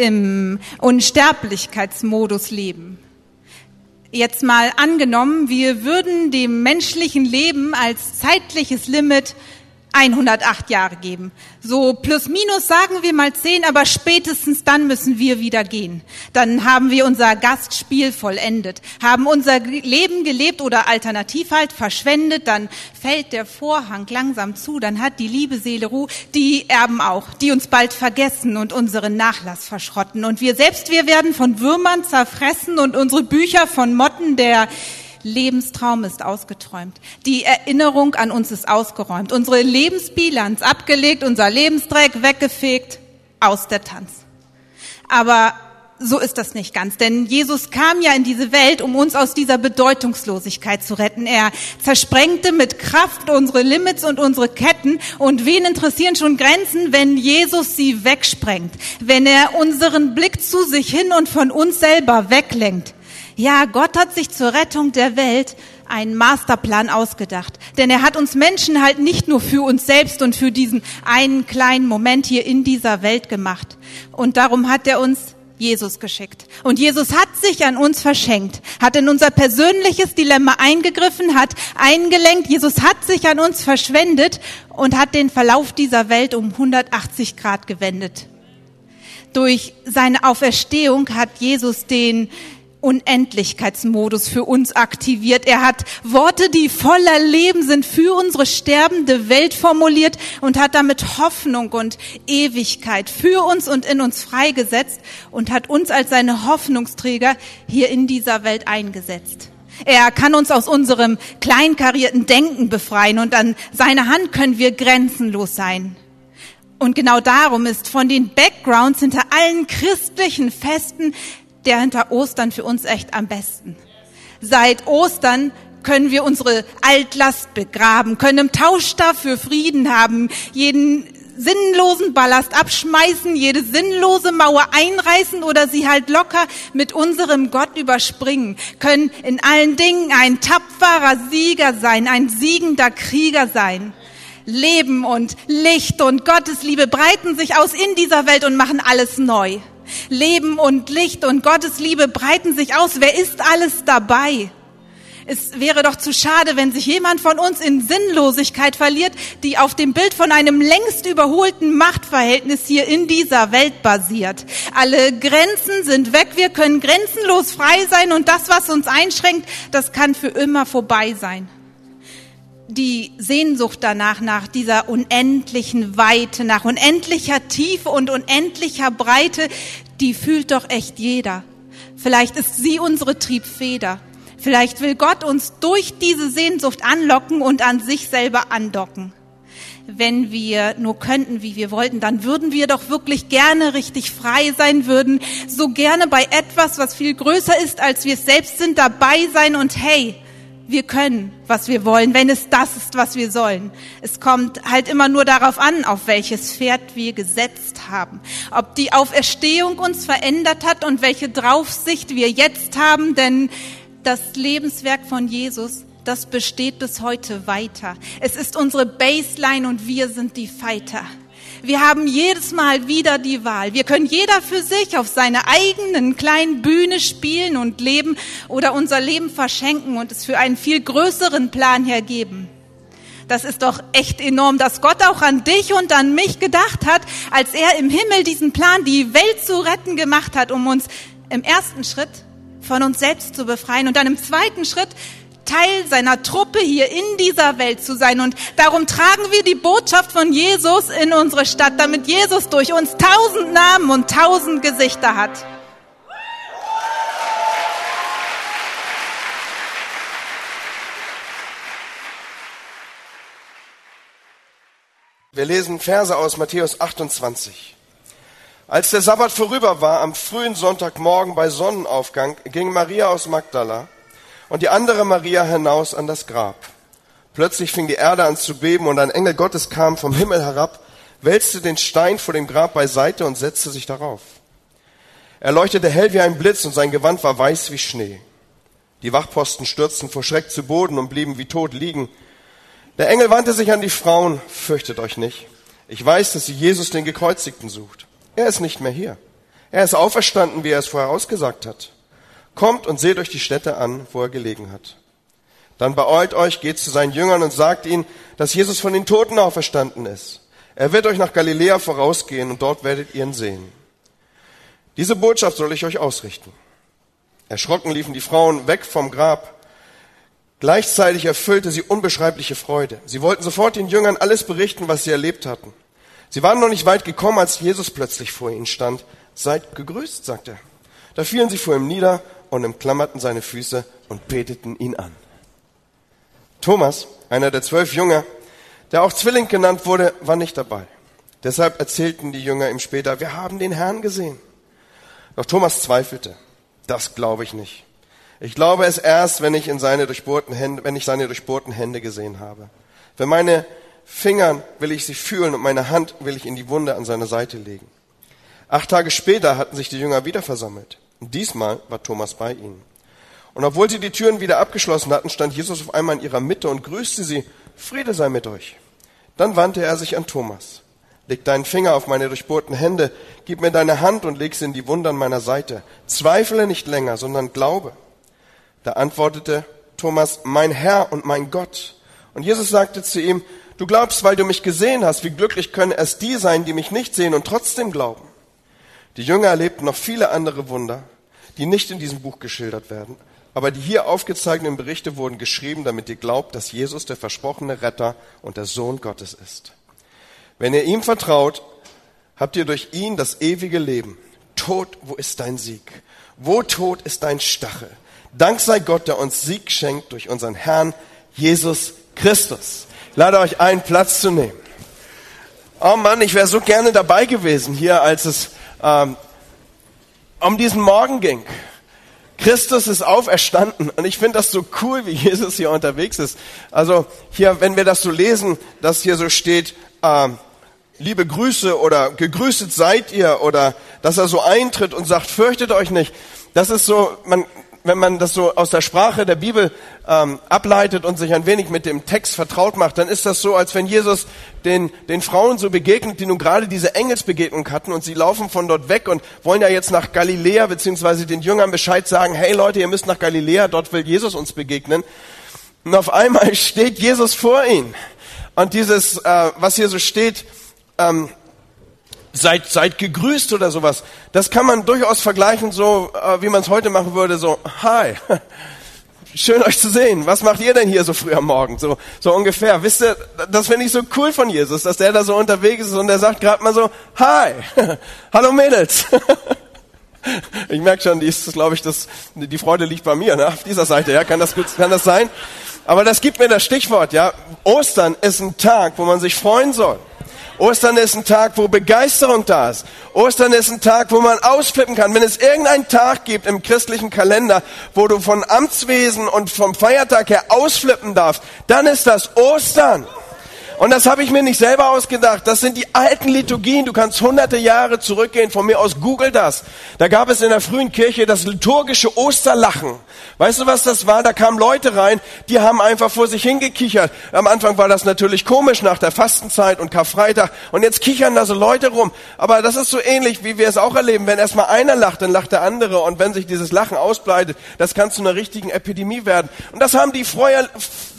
im Unsterblichkeitsmodus leben. Jetzt mal angenommen, wir würden dem menschlichen Leben als zeitliches Limit 108 Jahre geben. So plus minus sagen wir mal 10, aber spätestens dann müssen wir wieder gehen. Dann haben wir unser Gastspiel vollendet, haben unser Leben gelebt oder alternativ halt verschwendet, dann fällt der Vorhang langsam zu, dann hat die liebe Seele Ruhe, die Erben auch, die uns bald vergessen und unseren Nachlass verschrotten. Und wir selbst, wir werden von Würmern zerfressen und unsere Bücher von Motten der Lebenstraum ist ausgeträumt. Die Erinnerung an uns ist ausgeräumt. Unsere Lebensbilanz abgelegt, unser Lebensdreck weggefegt, aus der Tanz. Aber so ist das nicht ganz, denn Jesus kam ja in diese Welt, um uns aus dieser Bedeutungslosigkeit zu retten. Er zersprengte mit Kraft unsere Limits und unsere Ketten. Und wen interessieren schon Grenzen, wenn Jesus sie wegsprengt, wenn er unseren Blick zu sich hin und von uns selber weglenkt? Ja, Gott hat sich zur Rettung der Welt einen Masterplan ausgedacht. Denn er hat uns Menschen halt nicht nur für uns selbst und für diesen einen kleinen Moment hier in dieser Welt gemacht. Und darum hat er uns Jesus geschickt. Und Jesus hat sich an uns verschenkt, hat in unser persönliches Dilemma eingegriffen, hat eingelenkt. Jesus hat sich an uns verschwendet und hat den Verlauf dieser Welt um 180 Grad gewendet. Durch seine Auferstehung hat Jesus den Unendlichkeitsmodus für uns aktiviert. Er hat Worte, die voller Leben sind, für unsere sterbende Welt formuliert und hat damit Hoffnung und Ewigkeit für uns und in uns freigesetzt und hat uns als seine Hoffnungsträger hier in dieser Welt eingesetzt. Er kann uns aus unserem kleinkarierten Denken befreien und an seiner Hand können wir grenzenlos sein. Und genau darum ist von den Backgrounds hinter allen christlichen Festen der hinter Ostern für uns echt am besten. Seit Ostern können wir unsere Altlast begraben, können im Tausch dafür Frieden haben, jeden sinnlosen Ballast abschmeißen, jede sinnlose Mauer einreißen oder sie halt locker mit unserem Gott überspringen, können in allen Dingen ein tapferer Sieger sein, ein siegender Krieger sein. Leben und Licht und Gottes Liebe breiten sich aus in dieser Welt und machen alles neu. Leben und Licht und Gottes Liebe breiten sich aus. Wer ist alles dabei? Es wäre doch zu schade, wenn sich jemand von uns in Sinnlosigkeit verliert, die auf dem Bild von einem längst überholten Machtverhältnis hier in dieser Welt basiert. Alle Grenzen sind weg, wir können grenzenlos frei sein und das, was uns einschränkt, das kann für immer vorbei sein die Sehnsucht danach, nach dieser unendlichen Weite, nach unendlicher Tiefe und unendlicher Breite, die fühlt doch echt jeder. Vielleicht ist sie unsere Triebfeder. Vielleicht will Gott uns durch diese Sehnsucht anlocken und an sich selber andocken. Wenn wir nur könnten, wie wir wollten, dann würden wir doch wirklich gerne richtig frei sein, würden so gerne bei etwas, was viel größer ist, als wir selbst sind, dabei sein und hey, wir können, was wir wollen, wenn es das ist, was wir sollen. Es kommt halt immer nur darauf an, auf welches Pferd wir gesetzt haben. Ob die Auferstehung uns verändert hat und welche Draufsicht wir jetzt haben, denn das Lebenswerk von Jesus, das besteht bis heute weiter. Es ist unsere Baseline und wir sind die Fighter. Wir haben jedes Mal wieder die Wahl. Wir können jeder für sich auf seiner eigenen kleinen Bühne spielen und leben oder unser Leben verschenken und es für einen viel größeren Plan hergeben. Das ist doch echt enorm, dass Gott auch an dich und an mich gedacht hat, als er im Himmel diesen Plan, die Welt zu retten gemacht hat, um uns im ersten Schritt von uns selbst zu befreien und dann im zweiten Schritt Teil seiner Truppe hier in dieser Welt zu sein. Und darum tragen wir die Botschaft von Jesus in unsere Stadt, damit Jesus durch uns tausend Namen und tausend Gesichter hat. Wir lesen Verse aus Matthäus 28. Als der Sabbat vorüber war, am frühen Sonntagmorgen bei Sonnenaufgang, ging Maria aus Magdala und die andere Maria hinaus an das Grab. Plötzlich fing die Erde an zu beben und ein Engel Gottes kam vom Himmel herab, wälzte den Stein vor dem Grab beiseite und setzte sich darauf. Er leuchtete hell wie ein Blitz und sein Gewand war weiß wie Schnee. Die Wachposten stürzten vor Schreck zu Boden und blieben wie tot liegen. Der Engel wandte sich an die Frauen, fürchtet euch nicht. Ich weiß, dass sie Jesus den Gekreuzigten sucht. Er ist nicht mehr hier. Er ist auferstanden, wie er es vorher ausgesagt hat. Kommt und seht euch die Städte an, wo er gelegen hat. Dann beeilt euch, geht zu seinen Jüngern und sagt ihnen, dass Jesus von den Toten auferstanden ist. Er wird euch nach Galiläa vorausgehen und dort werdet ihr ihn sehen. Diese Botschaft soll ich euch ausrichten. Erschrocken liefen die Frauen weg vom Grab. Gleichzeitig erfüllte sie unbeschreibliche Freude. Sie wollten sofort den Jüngern alles berichten, was sie erlebt hatten. Sie waren noch nicht weit gekommen, als Jesus plötzlich vor ihnen stand. Seid gegrüßt, sagte er. Da fielen sie vor ihm nieder und umklammerten seine Füße und beteten ihn an. Thomas, einer der zwölf Jünger, der auch Zwilling genannt wurde, war nicht dabei. Deshalb erzählten die Jünger ihm später, wir haben den Herrn gesehen. Doch Thomas zweifelte. Das glaube ich nicht. Ich glaube es erst, wenn ich, in seine durchbohrten Hände, wenn ich seine durchbohrten Hände gesehen habe. Für meine Fingern will ich sie fühlen und meine Hand will ich in die Wunde an seiner Seite legen. Acht Tage später hatten sich die Jünger wieder versammelt. Diesmal war Thomas bei ihnen. Und obwohl sie die Türen wieder abgeschlossen hatten, stand Jesus auf einmal in ihrer Mitte und grüßte sie, Friede sei mit euch. Dann wandte er sich an Thomas. Leg deinen Finger auf meine durchbohrten Hände, gib mir deine Hand und leg sie in die Wunde an meiner Seite. Zweifle nicht länger, sondern glaube. Da antwortete Thomas, mein Herr und mein Gott. Und Jesus sagte zu ihm, du glaubst, weil du mich gesehen hast, wie glücklich können es die sein, die mich nicht sehen und trotzdem glauben. Die Jünger erlebten noch viele andere Wunder, die nicht in diesem Buch geschildert werden. Aber die hier aufgezeigten Berichte wurden geschrieben, damit ihr glaubt, dass Jesus der versprochene Retter und der Sohn Gottes ist. Wenn ihr ihm vertraut, habt ihr durch ihn das ewige Leben. Tod, wo ist dein Sieg? Wo Tod ist dein Stachel? Dank sei Gott, der uns Sieg schenkt durch unseren Herrn Jesus Christus. Ich lade euch ein, Platz zu nehmen. Oh Mann, ich wäre so gerne dabei gewesen hier, als es ähm, um diesen Morgen ging. Christus ist auferstanden und ich finde das so cool, wie Jesus hier unterwegs ist. Also hier, wenn wir das so lesen, dass hier so steht, ähm, liebe Grüße oder gegrüßet seid ihr oder dass er so eintritt und sagt, fürchtet euch nicht. Das ist so, man, wenn man das so aus der Sprache der Bibel ähm, ableitet und sich ein wenig mit dem Text vertraut macht, dann ist das so, als wenn Jesus den, den Frauen so begegnet, die nun gerade diese Engelsbegegnung hatten und sie laufen von dort weg und wollen ja jetzt nach Galiläa beziehungsweise den Jüngern Bescheid sagen, hey Leute, ihr müsst nach Galiläa, dort will Jesus uns begegnen. Und auf einmal steht Jesus vor ihnen. Und dieses, äh, was hier so steht, ähm, seid, seid gegrüßt oder sowas. Das kann man durchaus vergleichen, so äh, wie man es heute machen würde, so, hi, schön euch zu sehen. Was macht ihr denn hier so früh am Morgen? So, so ungefähr. Wisst ihr, das finde ich so cool von Jesus, dass der da so unterwegs ist und der sagt gerade mal so, hi, hallo Mädels. Ich merke schon, die ist, glaube ich, das, die Freude liegt bei mir, ne? auf dieser Seite, ja, kann das, kann das sein? Aber das gibt mir das Stichwort, ja. Ostern ist ein Tag, wo man sich freuen soll. Ostern ist ein Tag, wo Begeisterung da ist. Ostern ist ein Tag, wo man ausflippen kann. Wenn es irgendeinen Tag gibt im christlichen Kalender, wo du von Amtswesen und vom Feiertag her ausflippen darfst, dann ist das Ostern. Und das habe ich mir nicht selber ausgedacht. Das sind die alten Liturgien. Du kannst hunderte Jahre zurückgehen. Von mir aus google das. Da gab es in der frühen Kirche das liturgische Osterlachen. Weißt du, was das war? Da kamen Leute rein, die haben einfach vor sich hingekichert. Am Anfang war das natürlich komisch nach der Fastenzeit und Karfreitag. Und jetzt kichern da so Leute rum. Aber das ist so ähnlich, wie wir es auch erleben. Wenn erstmal einer lacht, dann lacht der andere. Und wenn sich dieses Lachen ausbreitet, das kann zu einer richtigen Epidemie werden. Und das haben die früher,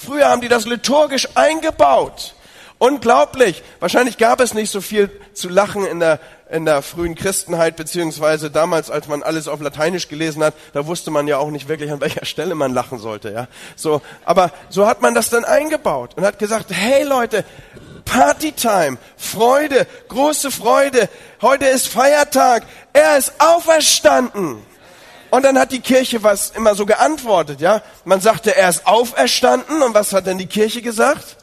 früher haben die das liturgisch eingebaut. Unglaublich. Wahrscheinlich gab es nicht so viel zu lachen in der, in der frühen Christenheit, beziehungsweise damals, als man alles auf Lateinisch gelesen hat, da wusste man ja auch nicht wirklich, an welcher Stelle man lachen sollte, ja. So, aber so hat man das dann eingebaut und hat gesagt, hey Leute, Partytime, Freude, große Freude. Heute ist Feiertag. Er ist auferstanden. Und dann hat die Kirche was immer so geantwortet, ja. Man sagte, er ist auferstanden. Und was hat denn die Kirche gesagt?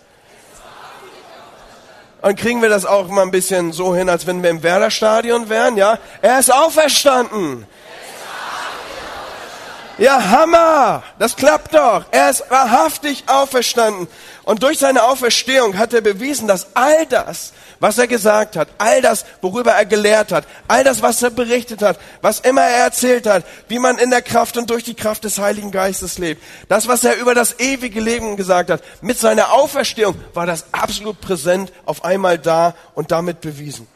Und kriegen wir das auch mal ein bisschen so hin, als wenn wir im Werder-Stadion wären, ja? Er ist auferstanden. Ja, Hammer! Das klappt doch. Er ist wahrhaftig auferstanden. Und durch seine Auferstehung hat er bewiesen, dass all das, was er gesagt hat, all das, worüber er gelehrt hat, all das, was er berichtet hat, was immer er erzählt hat, wie man in der Kraft und durch die Kraft des Heiligen Geistes lebt, das, was er über das ewige Leben gesagt hat, mit seiner Auferstehung war das absolut präsent auf einmal da und damit bewiesen.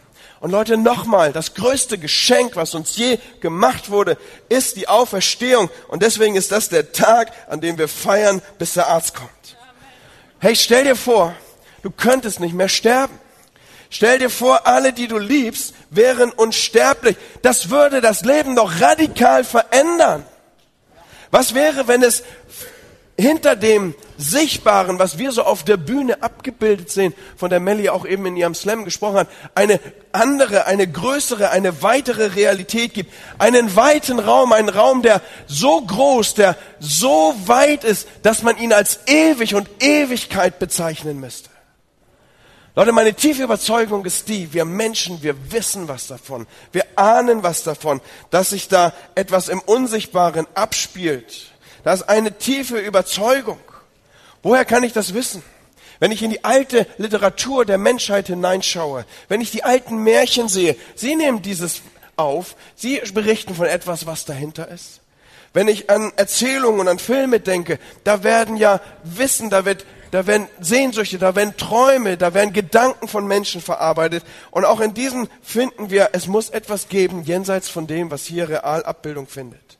Und Leute, nochmal, das größte Geschenk, was uns je gemacht wurde, ist die Auferstehung. Und deswegen ist das der Tag, an dem wir feiern, bis der Arzt kommt. Hey, stell dir vor, du könntest nicht mehr sterben. Stell dir vor, alle, die du liebst, wären unsterblich. Das würde das Leben doch radikal verändern. Was wäre, wenn es hinter dem Sichtbaren, was wir so auf der Bühne abgebildet sehen, von der Melly auch eben in ihrem Slam gesprochen hat, eine andere, eine größere, eine weitere Realität gibt. Einen weiten Raum, einen Raum, der so groß, der so weit ist, dass man ihn als ewig und Ewigkeit bezeichnen müsste. Leute, meine tiefe Überzeugung ist die, wir Menschen, wir wissen was davon, wir ahnen was davon, dass sich da etwas im Unsichtbaren abspielt. Das ist eine tiefe Überzeugung. Woher kann ich das wissen? Wenn ich in die alte Literatur der Menschheit hineinschaue, wenn ich die alten Märchen sehe, sie nehmen dieses auf, sie berichten von etwas, was dahinter ist. Wenn ich an Erzählungen und an Filme denke, da werden ja Wissen, da wird da werden Sehnsüchte, da werden Träume, da werden Gedanken von Menschen verarbeitet. Und auch in diesem finden wir, es muss etwas geben, jenseits von dem, was hier real Abbildung findet.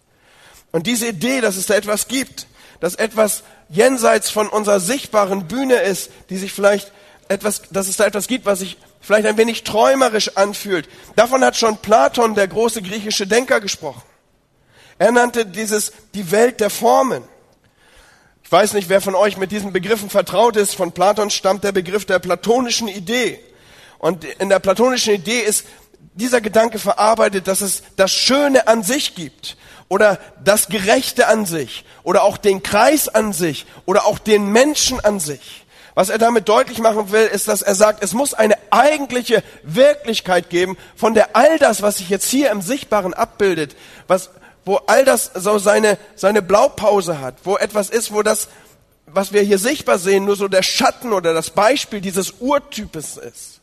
Und diese Idee, dass es da etwas gibt, dass etwas jenseits von unserer sichtbaren Bühne ist, die sich vielleicht etwas, dass es da etwas gibt, was sich vielleicht ein wenig träumerisch anfühlt. Davon hat schon Platon, der große griechische Denker, gesprochen. Er nannte dieses die Welt der Formen. Ich weiß nicht, wer von euch mit diesen Begriffen vertraut ist. Von Platon stammt der Begriff der platonischen Idee. Und in der platonischen Idee ist dieser Gedanke verarbeitet, dass es das Schöne an sich gibt oder das Gerechte an sich oder auch den Kreis an sich oder auch den Menschen an sich. Was er damit deutlich machen will, ist, dass er sagt, es muss eine eigentliche Wirklichkeit geben, von der all das, was sich jetzt hier im Sichtbaren abbildet, was, wo all das so seine, seine Blaupause hat, wo etwas ist, wo das, was wir hier sichtbar sehen, nur so der Schatten oder das Beispiel dieses Urtypes ist.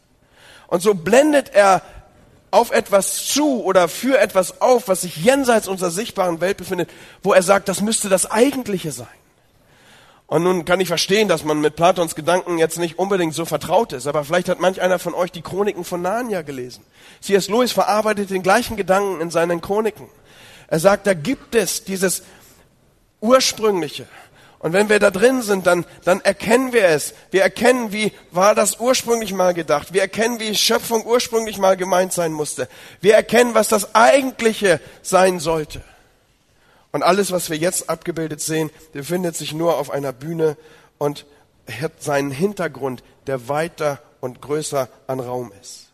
Und so blendet er auf etwas zu oder für etwas auf, was sich jenseits unserer sichtbaren Welt befindet, wo er sagt, das müsste das Eigentliche sein. Und nun kann ich verstehen, dass man mit Platons Gedanken jetzt nicht unbedingt so vertraut ist, aber vielleicht hat manch einer von euch die Chroniken von Narnia gelesen. C.S. Lewis verarbeitet den gleichen Gedanken in seinen Chroniken. Er sagt, da gibt es dieses Ursprüngliche. Und wenn wir da drin sind, dann, dann erkennen wir es. Wir erkennen, wie war das ursprünglich mal gedacht. Wir erkennen, wie Schöpfung ursprünglich mal gemeint sein musste. Wir erkennen, was das Eigentliche sein sollte. Und alles, was wir jetzt abgebildet sehen, befindet sich nur auf einer Bühne und hat seinen Hintergrund, der weiter und größer an Raum ist.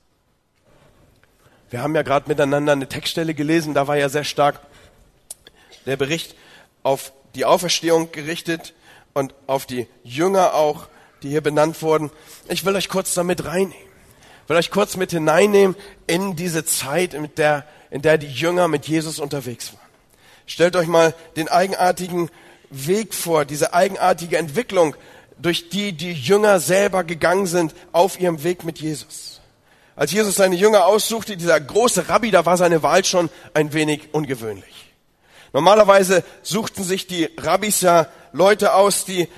Wir haben ja gerade miteinander eine Textstelle gelesen, da war ja sehr stark der Bericht auf die Auferstehung gerichtet und auf die Jünger auch, die hier benannt wurden. Ich will euch kurz damit reinnehmen. Ich will euch kurz mit hineinnehmen in diese Zeit, in der, in der die Jünger mit Jesus unterwegs waren. Stellt euch mal den eigenartigen Weg vor, diese eigenartige Entwicklung, durch die die Jünger selber gegangen sind auf ihrem Weg mit Jesus. Als Jesus seine Jünger aussuchte, dieser große Rabbi, da war seine Wahl schon ein wenig ungewöhnlich. Normalerweise suchten sich die Rabbis ja Leute aus, die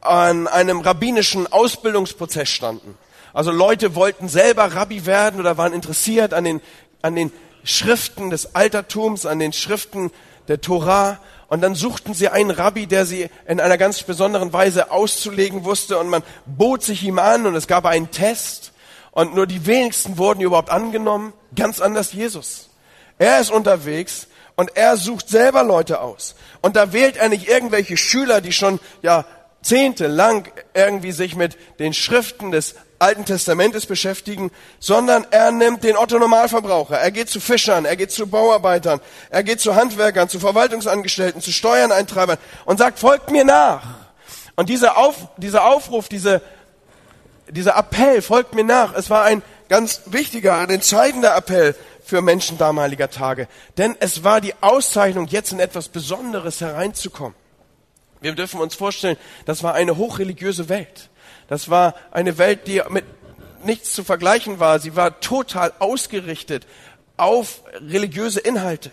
an einem rabbinischen Ausbildungsprozess standen. Also Leute wollten selber Rabbi werden oder waren interessiert an den, an den Schriften des Altertums, an den Schriften der Torah. Und dann suchten sie einen Rabbi, der sie in einer ganz besonderen Weise auszulegen wusste. Und man bot sich ihm an und es gab einen Test und nur die wenigsten wurden überhaupt angenommen. Ganz anders Jesus. Er ist unterwegs und er sucht selber Leute aus. Und da wählt er nicht irgendwelche Schüler, die schon ja lang irgendwie sich mit den Schriften des Alten Testamentes beschäftigen, sondern er nimmt den Otto Normalverbraucher. Er geht zu Fischern, er geht zu Bauarbeitern, er geht zu Handwerkern, zu Verwaltungsangestellten, zu Steuerneintreibern und sagt, folgt mir nach. Und dieser, Auf, dieser Aufruf, diese dieser Appell, folgt mir nach, es war ein ganz wichtiger, ein entscheidender Appell für Menschen damaliger Tage. Denn es war die Auszeichnung, jetzt in etwas Besonderes hereinzukommen. Wir dürfen uns vorstellen, das war eine hochreligiöse Welt. Das war eine Welt, die mit nichts zu vergleichen war. Sie war total ausgerichtet auf religiöse Inhalte.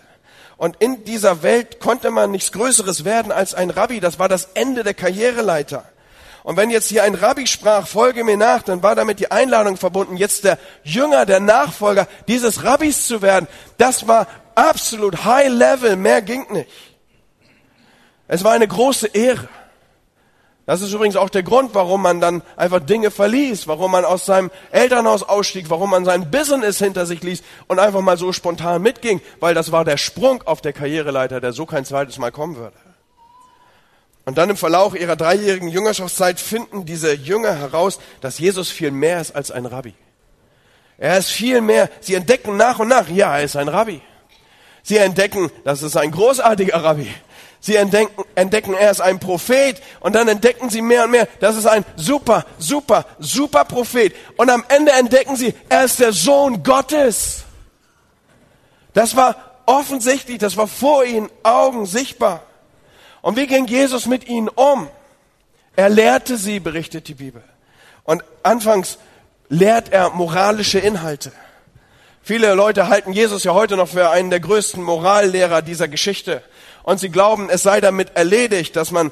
Und in dieser Welt konnte man nichts Größeres werden als ein Rabbi. Das war das Ende der Karriereleiter. Und wenn jetzt hier ein Rabbi sprach, folge mir nach, dann war damit die Einladung verbunden, jetzt der Jünger, der Nachfolger dieses Rabbis zu werden. Das war absolut high level, mehr ging nicht. Es war eine große Ehre. Das ist übrigens auch der Grund, warum man dann einfach Dinge verließ, warum man aus seinem Elternhaus ausstieg, warum man sein Business hinter sich ließ und einfach mal so spontan mitging, weil das war der Sprung auf der Karriereleiter, der so kein zweites Mal kommen würde. Und dann im Verlauf ihrer dreijährigen Jüngerschaftszeit finden diese Jünger heraus, dass Jesus viel mehr ist als ein Rabbi. Er ist viel mehr. Sie entdecken nach und nach, ja, er ist ein Rabbi. Sie entdecken, das ist ein großartiger Rabbi. Sie entdecken, entdecken, er ist ein Prophet und dann entdecken sie mehr und mehr, das ist ein super, super, super Prophet. Und am Ende entdecken sie, er ist der Sohn Gottes. Das war offensichtlich, das war vor ihnen Augen sichtbar. Und wie ging Jesus mit ihnen um? Er lehrte sie, berichtet die Bibel. Und anfangs lehrt er moralische Inhalte. Viele Leute halten Jesus ja heute noch für einen der größten Morallehrer dieser Geschichte. Und sie glauben, es sei damit erledigt, dass man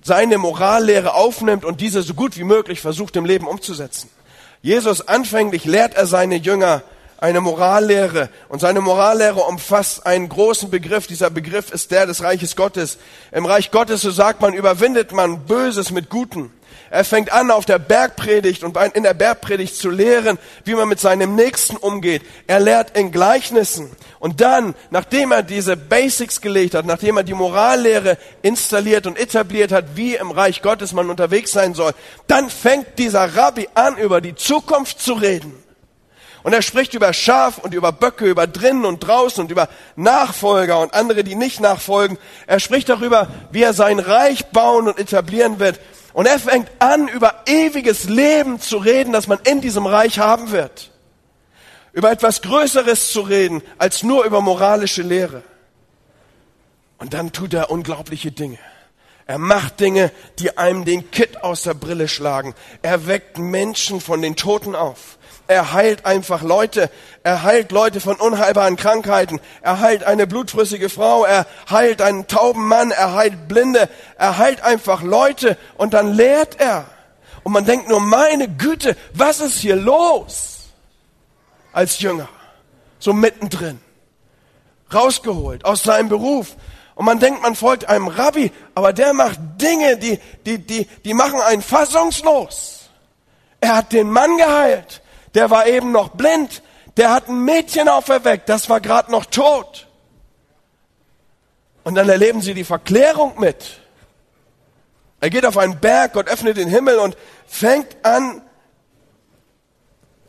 seine Morallehre aufnimmt und diese so gut wie möglich versucht im Leben umzusetzen. Jesus anfänglich lehrt er seine Jünger eine Morallehre. Und seine Morallehre umfasst einen großen Begriff. Dieser Begriff ist der des Reiches Gottes. Im Reich Gottes, so sagt man, überwindet man Böses mit Guten. Er fängt an, auf der Bergpredigt und in der Bergpredigt zu lehren, wie man mit seinem Nächsten umgeht. Er lehrt in Gleichnissen. Und dann, nachdem er diese Basics gelegt hat, nachdem er die Morallehre installiert und etabliert hat, wie im Reich Gottes man unterwegs sein soll, dann fängt dieser Rabbi an, über die Zukunft zu reden. Und er spricht über Schaf und über Böcke, über drinnen und draußen und über Nachfolger und andere, die nicht nachfolgen. Er spricht darüber, wie er sein Reich bauen und etablieren wird. Und er fängt an, über ewiges Leben zu reden, das man in diesem Reich haben wird. Über etwas Größeres zu reden, als nur über moralische Lehre. Und dann tut er unglaubliche Dinge. Er macht Dinge, die einem den Kitt aus der Brille schlagen. Er weckt Menschen von den Toten auf. Er heilt einfach Leute. Er heilt Leute von unheilbaren Krankheiten. Er heilt eine blutflüssige Frau. Er heilt einen tauben Mann. Er heilt Blinde. Er heilt einfach Leute. Und dann lehrt er. Und man denkt nur, meine Güte, was ist hier los? Als Jünger. So mittendrin. Rausgeholt aus seinem Beruf. Und man denkt, man folgt einem Rabbi, aber der macht Dinge, die, die, die, die machen einen fassungslos. Er hat den Mann geheilt der war eben noch blind, der hat ein Mädchen auferweckt, das war gerade noch tot. Und dann erleben sie die Verklärung mit. Er geht auf einen Berg, Gott öffnet den Himmel und fängt an,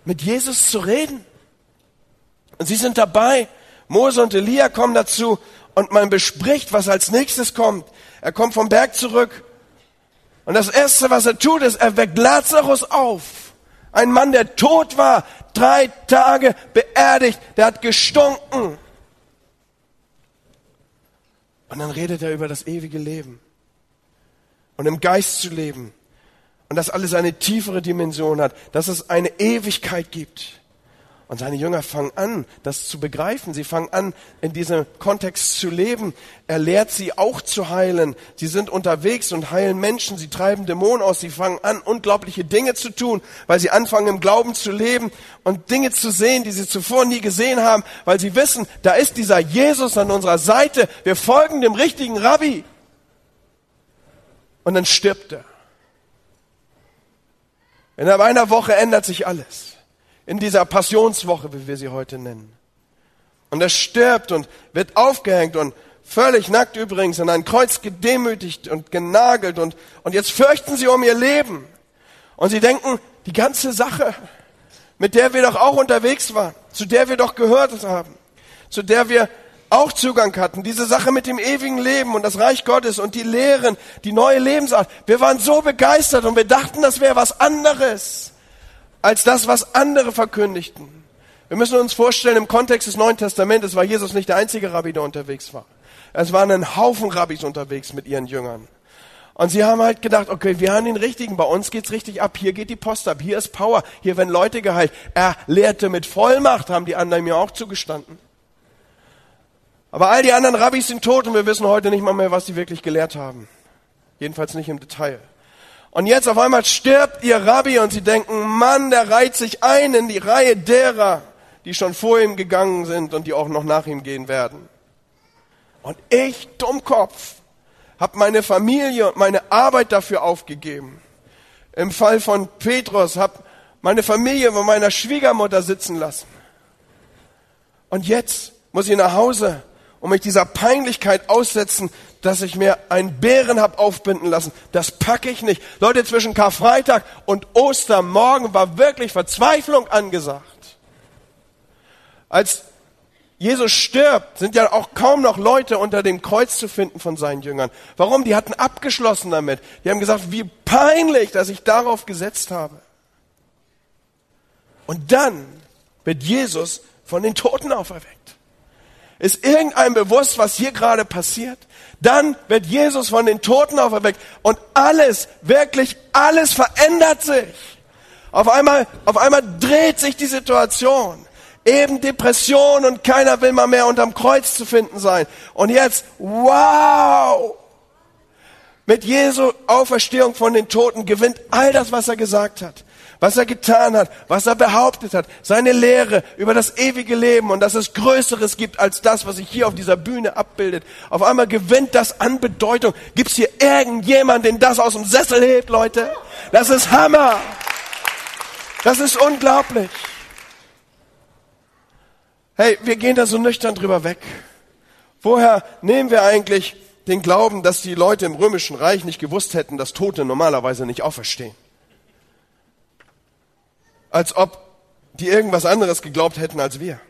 mit Jesus zu reden. Und sie sind dabei. Mose und Elia kommen dazu und man bespricht, was als nächstes kommt. Er kommt vom Berg zurück und das Erste, was er tut, ist, er weckt Lazarus auf. Ein Mann, der tot war, drei Tage beerdigt, der hat gestunken. Und dann redet er über das ewige Leben und im Geist zu leben und dass alles eine tiefere Dimension hat, dass es eine Ewigkeit gibt. Und seine Jünger fangen an, das zu begreifen. Sie fangen an, in diesem Kontext zu leben. Er lehrt sie auch zu heilen. Sie sind unterwegs und heilen Menschen. Sie treiben Dämonen aus. Sie fangen an, unglaubliche Dinge zu tun, weil sie anfangen, im Glauben zu leben und Dinge zu sehen, die sie zuvor nie gesehen haben, weil sie wissen, da ist dieser Jesus an unserer Seite. Wir folgen dem richtigen Rabbi. Und dann stirbt er. In einer Woche ändert sich alles in dieser Passionswoche, wie wir sie heute nennen. Und er stirbt und wird aufgehängt und völlig nackt übrigens an ein Kreuz gedemütigt und genagelt und, und jetzt fürchten sie um ihr Leben. Und sie denken, die ganze Sache, mit der wir doch auch unterwegs waren, zu der wir doch gehört haben, zu der wir auch Zugang hatten, diese Sache mit dem ewigen Leben und das Reich Gottes und die Lehren, die neue Lebensart. Wir waren so begeistert und wir dachten, das wäre was anderes als das, was andere verkündigten. Wir müssen uns vorstellen, im Kontext des Neuen Testamentes war Jesus nicht der einzige Rabbi, der unterwegs war. Es waren ein Haufen Rabbis unterwegs mit ihren Jüngern. Und sie haben halt gedacht, okay, wir haben den richtigen, bei uns geht's richtig ab, hier geht die Post ab, hier ist Power, hier werden Leute geheilt. Er lehrte mit Vollmacht, haben die anderen mir auch zugestanden. Aber all die anderen Rabbis sind tot und wir wissen heute nicht mal mehr, was sie wirklich gelehrt haben. Jedenfalls nicht im Detail. Und jetzt auf einmal stirbt ihr Rabbi und sie denken, Mann, der reiht sich ein in die Reihe derer, die schon vor ihm gegangen sind und die auch noch nach ihm gehen werden. Und ich, Dummkopf, habe meine Familie und meine Arbeit dafür aufgegeben. Im Fall von Petrus habe meine Familie bei meiner Schwiegermutter sitzen lassen. Und jetzt muss ich nach Hause und mich dieser Peinlichkeit aussetzen, dass ich mir einen Bären hab aufbinden lassen. Das packe ich nicht. Leute, zwischen Karfreitag und Ostermorgen war wirklich Verzweiflung angesagt. Als Jesus stirbt, sind ja auch kaum noch Leute unter dem Kreuz zu finden von seinen Jüngern. Warum? Die hatten abgeschlossen damit. Die haben gesagt, wie peinlich, dass ich darauf gesetzt habe. Und dann wird Jesus von den Toten auferweckt. Ist irgendeinem bewusst, was hier gerade passiert? Dann wird Jesus von den Toten auferweckt und alles, wirklich alles verändert sich. Auf einmal, auf einmal dreht sich die Situation. Eben Depression und keiner will mal mehr unterm Kreuz zu finden sein. Und jetzt, wow! Mit Jesu Auferstehung von den Toten gewinnt all das, was er gesagt hat was er getan hat, was er behauptet hat, seine Lehre über das ewige Leben und dass es Größeres gibt als das, was sich hier auf dieser Bühne abbildet. Auf einmal gewinnt das an Bedeutung. Gibt es hier irgendjemand, den das aus dem Sessel hebt, Leute? Das ist Hammer. Das ist unglaublich. Hey, wir gehen da so nüchtern drüber weg. Woher nehmen wir eigentlich den Glauben, dass die Leute im römischen Reich nicht gewusst hätten, dass Tote normalerweise nicht auferstehen? Als ob die irgendwas anderes geglaubt hätten als wir.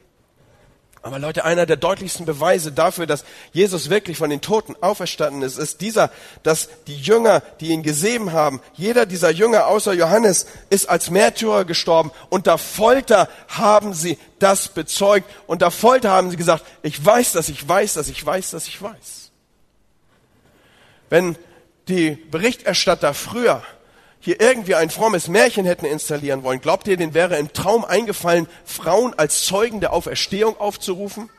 Aber Leute, einer der deutlichsten Beweise dafür, dass Jesus wirklich von den Toten auferstanden ist, ist dieser, dass die Jünger, die ihn gesehen haben, jeder dieser Jünger außer Johannes ist als Märtyrer gestorben. Unter Folter haben sie das bezeugt. Unter Folter haben sie gesagt, ich weiß, dass ich weiß, dass ich weiß, dass ich weiß. Wenn die Berichterstatter früher hier irgendwie ein frommes Märchen hätten installieren wollen, glaubt ihr, denen wäre im Traum eingefallen, Frauen als Zeugen der Auferstehung aufzurufen?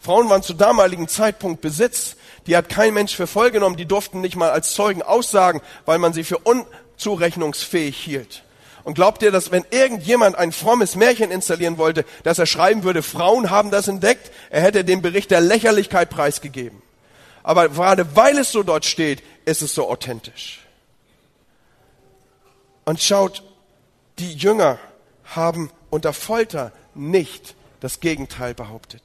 Frauen waren zu damaligen Zeitpunkt Besitz. Die hat kein Mensch für voll genommen. Die durften nicht mal als Zeugen aussagen, weil man sie für unzurechnungsfähig hielt. Und glaubt ihr, dass wenn irgendjemand ein frommes Märchen installieren wollte, dass er schreiben würde, Frauen haben das entdeckt, er hätte den Bericht der Lächerlichkeit preisgegeben. Aber gerade weil es so dort steht, ist es so authentisch. Und schaut, die Jünger haben unter Folter nicht das Gegenteil behauptet.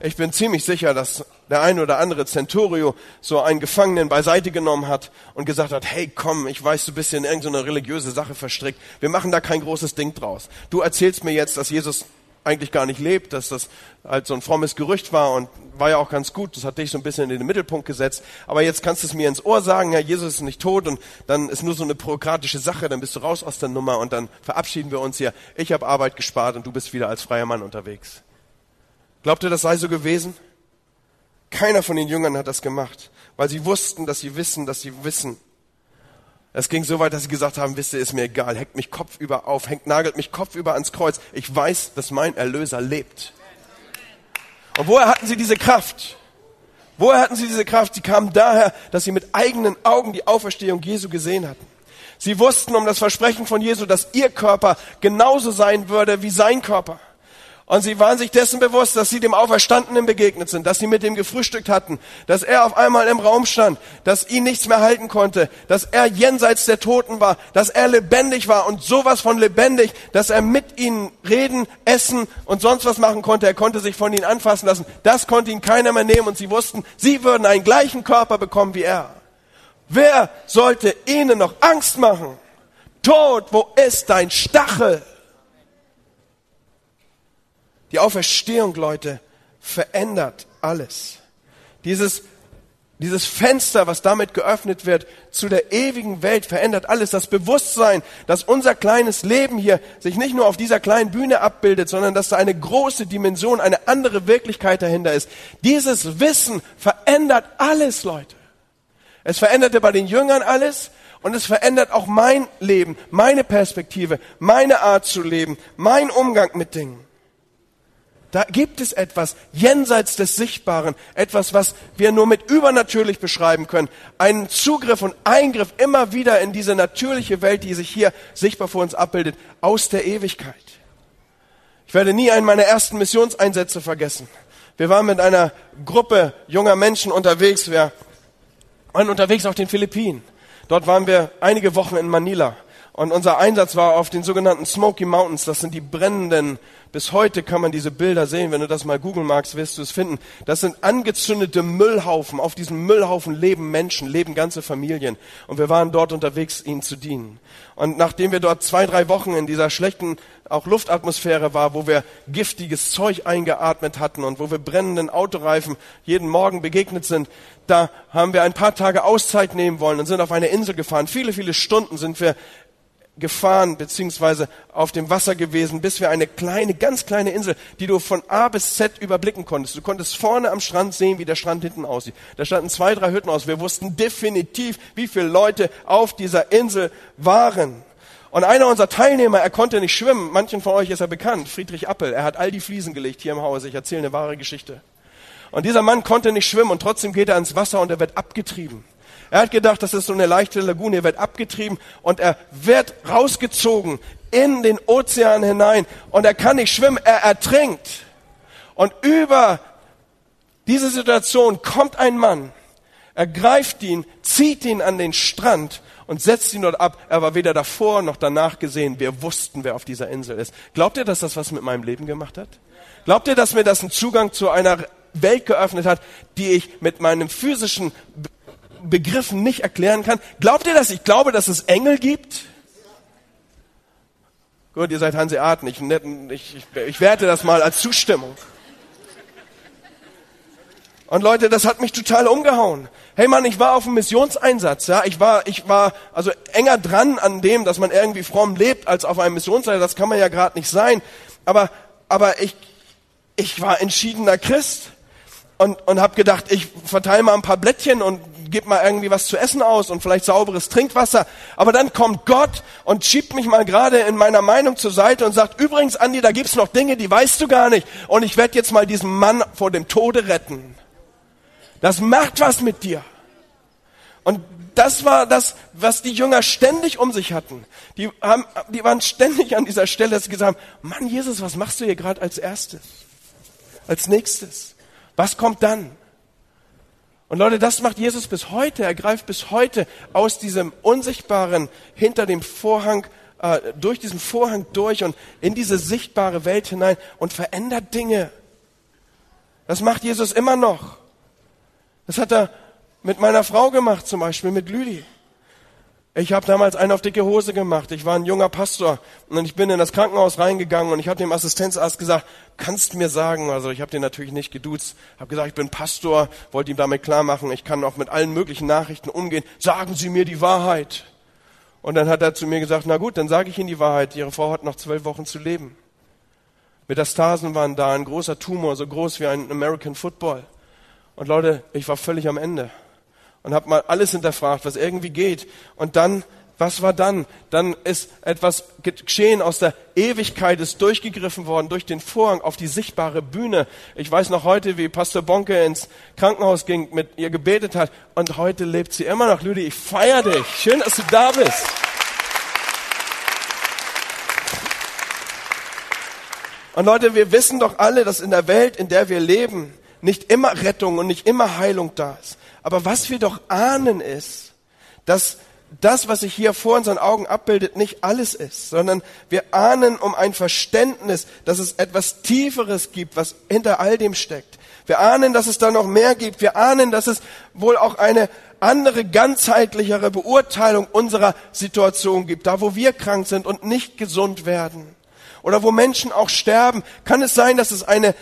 Ich bin ziemlich sicher, dass der ein oder andere Centurio so einen Gefangenen beiseite genommen hat und gesagt hat, hey komm, ich weiß, du bist in irgendeine religiöse Sache verstrickt. Wir machen da kein großes Ding draus. Du erzählst mir jetzt, dass Jesus eigentlich gar nicht lebt, dass das halt so ein frommes Gerücht war und war ja auch ganz gut, das hat dich so ein bisschen in den Mittelpunkt gesetzt, aber jetzt kannst du es mir ins Ohr sagen, ja, Jesus ist nicht tot und dann ist nur so eine bürokratische Sache, dann bist du raus aus der Nummer und dann verabschieden wir uns hier. Ich habe Arbeit gespart und du bist wieder als freier Mann unterwegs. Glaubt ihr, das sei so gewesen? Keiner von den Jüngern hat das gemacht, weil sie wussten, dass sie wissen, dass sie wissen, es ging so weit, dass sie gesagt haben, wisst ihr, ist mir egal, hängt mich kopfüber auf, hängt, nagelt mich kopfüber ans Kreuz. Ich weiß, dass mein Erlöser lebt. Und woher hatten sie diese Kraft? Woher hatten sie diese Kraft? Sie kamen daher, dass sie mit eigenen Augen die Auferstehung Jesu gesehen hatten. Sie wussten um das Versprechen von Jesu, dass ihr Körper genauso sein würde wie sein Körper. Und sie waren sich dessen bewusst, dass sie dem Auferstandenen begegnet sind, dass sie mit dem gefrühstückt hatten, dass er auf einmal im Raum stand, dass ihn nichts mehr halten konnte, dass er jenseits der Toten war, dass er lebendig war und sowas von lebendig, dass er mit ihnen reden, essen und sonst was machen konnte. Er konnte sich von ihnen anfassen lassen. Das konnte ihn keiner mehr nehmen und sie wussten, sie würden einen gleichen Körper bekommen wie er. Wer sollte ihnen noch Angst machen? Tod, wo ist dein Stachel? Die Auferstehung, Leute, verändert alles. Dieses, dieses Fenster, was damit geöffnet wird zu der ewigen Welt, verändert alles. Das Bewusstsein, dass unser kleines Leben hier sich nicht nur auf dieser kleinen Bühne abbildet, sondern dass da eine große Dimension, eine andere Wirklichkeit dahinter ist. Dieses Wissen verändert alles, Leute. Es veränderte bei den Jüngern alles und es verändert auch mein Leben, meine Perspektive, meine Art zu leben, mein Umgang mit Dingen. Da gibt es etwas jenseits des Sichtbaren, etwas, was wir nur mit übernatürlich beschreiben können. Einen Zugriff und Eingriff immer wieder in diese natürliche Welt, die sich hier sichtbar vor uns abbildet, aus der Ewigkeit. Ich werde nie einen meiner ersten Missionseinsätze vergessen. Wir waren mit einer Gruppe junger Menschen unterwegs. Wir waren unterwegs auf den Philippinen. Dort waren wir einige Wochen in Manila. Und unser Einsatz war auf den sogenannten Smoky Mountains. Das sind die brennenden bis heute kann man diese Bilder sehen. Wenn du das mal googeln magst, wirst du es finden. Das sind angezündete Müllhaufen. Auf diesen Müllhaufen leben Menschen, leben ganze Familien. Und wir waren dort unterwegs, ihnen zu dienen. Und nachdem wir dort zwei, drei Wochen in dieser schlechten auch Luftatmosphäre war, wo wir giftiges Zeug eingeatmet hatten und wo wir brennenden Autoreifen jeden Morgen begegnet sind, da haben wir ein paar Tage Auszeit nehmen wollen und sind auf eine Insel gefahren. Viele, viele Stunden sind wir gefahren beziehungsweise auf dem Wasser gewesen, bis wir eine kleine, ganz kleine Insel, die du von A bis Z überblicken konntest. Du konntest vorne am Strand sehen, wie der Strand hinten aussieht. Da standen zwei, drei Hütten aus. Wir wussten definitiv, wie viele Leute auf dieser Insel waren. Und einer unserer Teilnehmer, er konnte nicht schwimmen. Manchen von euch ist er bekannt. Friedrich Appel. Er hat all die Fliesen gelegt hier im Haus. Ich erzähle eine wahre Geschichte. Und dieser Mann konnte nicht schwimmen und trotzdem geht er ans Wasser und er wird abgetrieben. Er hat gedacht, das ist so eine leichte Lagune, er wird abgetrieben und er wird rausgezogen in den Ozean hinein und er kann nicht schwimmen, er ertrinkt. Und über diese Situation kommt ein Mann, er greift ihn, zieht ihn an den Strand und setzt ihn dort ab. Er war weder davor noch danach gesehen. Wir wussten, wer auf dieser Insel ist. Glaubt ihr, dass das was mit meinem Leben gemacht hat? Glaubt ihr, dass mir das einen Zugang zu einer Welt geöffnet hat, die ich mit meinem physischen Begriffen nicht erklären kann. Glaubt ihr das? Ich glaube, dass es Engel gibt. Gut, ihr seid Hanseaten. Ich, ich, ich, werte das mal als Zustimmung. Und Leute, das hat mich total umgehauen. Hey Mann, ich war auf einem Missionseinsatz, ja. Ich war, ich war also enger dran an dem, dass man irgendwie fromm lebt, als auf einem Missionseinsatz. Das kann man ja gerade nicht sein. Aber, aber ich, ich war entschiedener Christ und, und habe gedacht, ich verteile mal ein paar Blättchen und gib mal irgendwie was zu essen aus und vielleicht sauberes Trinkwasser. Aber dann kommt Gott und schiebt mich mal gerade in meiner Meinung zur Seite und sagt, übrigens, Andi, da gibt's noch Dinge, die weißt du gar nicht. Und ich werde jetzt mal diesen Mann vor dem Tode retten. Das macht was mit dir. Und das war das, was die Jünger ständig um sich hatten. Die, haben, die waren ständig an dieser Stelle, dass sie gesagt haben, Mann, Jesus, was machst du hier gerade als erstes? Als nächstes? Was kommt dann? Und Leute, das macht Jesus bis heute. Er greift bis heute aus diesem Unsichtbaren hinter dem Vorhang, äh, durch diesen Vorhang durch und in diese sichtbare Welt hinein und verändert Dinge. Das macht Jesus immer noch. Das hat er mit meiner Frau gemacht, zum Beispiel mit Lüdi. Ich habe damals einen auf dicke Hose gemacht. Ich war ein junger Pastor und ich bin in das Krankenhaus reingegangen und ich habe dem Assistenzarzt gesagt, kannst du mir sagen, also ich habe den natürlich nicht geduzt, habe gesagt, ich bin Pastor, wollte ihm damit klar machen, ich kann auch mit allen möglichen Nachrichten umgehen. Sagen Sie mir die Wahrheit. Und dann hat er zu mir gesagt, na gut, dann sage ich Ihnen die Wahrheit. Ihre Frau hat noch zwölf Wochen zu leben. Metastasen waren da, ein großer Tumor, so groß wie ein American Football. Und Leute, ich war völlig am Ende und habe mal alles hinterfragt, was irgendwie geht. Und dann, was war dann? Dann ist etwas geschehen aus der Ewigkeit, ist durchgegriffen worden durch den Vorhang auf die sichtbare Bühne. Ich weiß noch heute, wie Pastor Bonke ins Krankenhaus ging, mit ihr gebetet hat. Und heute lebt sie immer noch. Lüdi, ich feier dich. Schön, dass du da bist. Und Leute, wir wissen doch alle, dass in der Welt, in der wir leben, nicht immer Rettung und nicht immer Heilung da ist. Aber was wir doch ahnen ist, dass das, was sich hier vor unseren Augen abbildet, nicht alles ist, sondern wir ahnen um ein Verständnis, dass es etwas Tieferes gibt, was hinter all dem steckt. Wir ahnen, dass es da noch mehr gibt. Wir ahnen, dass es wohl auch eine andere, ganzheitlichere Beurteilung unserer Situation gibt. Da, wo wir krank sind und nicht gesund werden. Oder wo Menschen auch sterben, kann es sein, dass es eine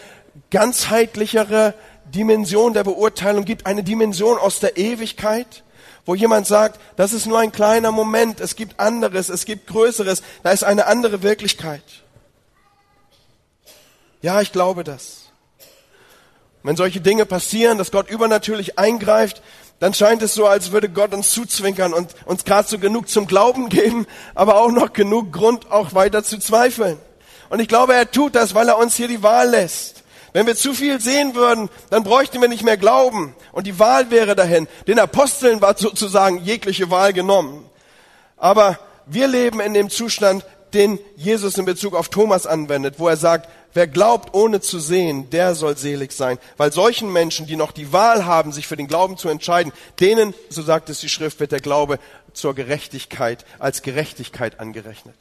ganzheitlichere Dimension der Beurteilung gibt, eine Dimension aus der Ewigkeit, wo jemand sagt, das ist nur ein kleiner Moment, es gibt anderes, es gibt Größeres, da ist eine andere Wirklichkeit. Ja, ich glaube das. Wenn solche Dinge passieren, dass Gott übernatürlich eingreift, dann scheint es so, als würde Gott uns zuzwinkern und uns gerade so genug zum Glauben geben, aber auch noch genug Grund, auch weiter zu zweifeln. Und ich glaube, er tut das, weil er uns hier die Wahl lässt. Wenn wir zu viel sehen würden, dann bräuchten wir nicht mehr glauben. Und die Wahl wäre dahin. Den Aposteln war sozusagen jegliche Wahl genommen. Aber wir leben in dem Zustand, den Jesus in Bezug auf Thomas anwendet, wo er sagt, wer glaubt ohne zu sehen, der soll selig sein. Weil solchen Menschen, die noch die Wahl haben, sich für den Glauben zu entscheiden, denen, so sagt es die Schrift, wird der Glaube zur Gerechtigkeit, als Gerechtigkeit angerechnet.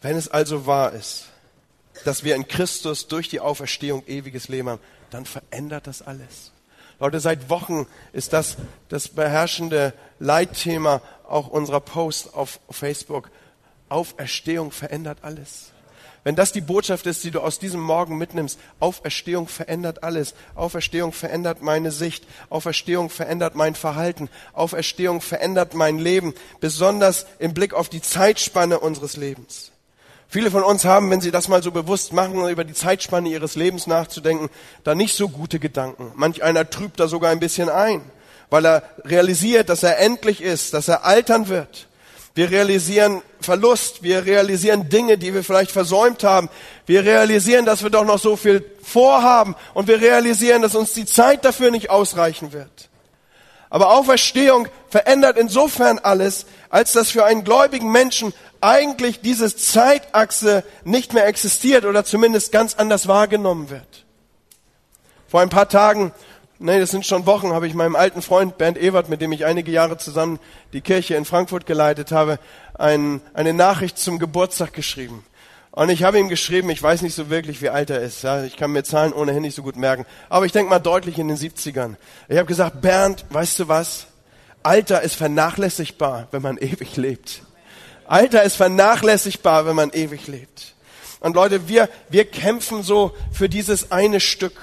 Wenn es also wahr ist, dass wir in Christus durch die Auferstehung ewiges Leben haben, dann verändert das alles. Leute, seit Wochen ist das das beherrschende Leitthema auch unserer Post auf Facebook. Auferstehung verändert alles. Wenn das die Botschaft ist, die du aus diesem Morgen mitnimmst, Auferstehung verändert alles. Auferstehung verändert meine Sicht. Auferstehung verändert mein Verhalten. Auferstehung verändert mein Leben, besonders im Blick auf die Zeitspanne unseres Lebens. Viele von uns haben, wenn sie das mal so bewusst machen, über die Zeitspanne ihres Lebens nachzudenken, da nicht so gute Gedanken. Manch einer trübt da sogar ein bisschen ein, weil er realisiert, dass er endlich ist, dass er altern wird. Wir realisieren Verlust, wir realisieren Dinge, die wir vielleicht versäumt haben. Wir realisieren, dass wir doch noch so viel vorhaben und wir realisieren, dass uns die Zeit dafür nicht ausreichen wird. Aber Auferstehung verändert insofern alles, als dass für einen gläubigen Menschen eigentlich diese Zeitachse nicht mehr existiert oder zumindest ganz anders wahrgenommen wird. Vor ein paar Tagen, nee, das sind schon Wochen, habe ich meinem alten Freund Bernd Ewert, mit dem ich einige Jahre zusammen die Kirche in Frankfurt geleitet habe, ein, eine Nachricht zum Geburtstag geschrieben. Und ich habe ihm geschrieben, ich weiß nicht so wirklich, wie alt er ist. Ja, ich kann mir Zahlen ohnehin nicht so gut merken. Aber ich denke mal deutlich in den 70ern. Ich habe gesagt, Bernd, weißt du was? Alter ist vernachlässigbar, wenn man ewig lebt. Alter ist vernachlässigbar, wenn man ewig lebt. Und Leute, wir, wir kämpfen so für dieses eine Stück.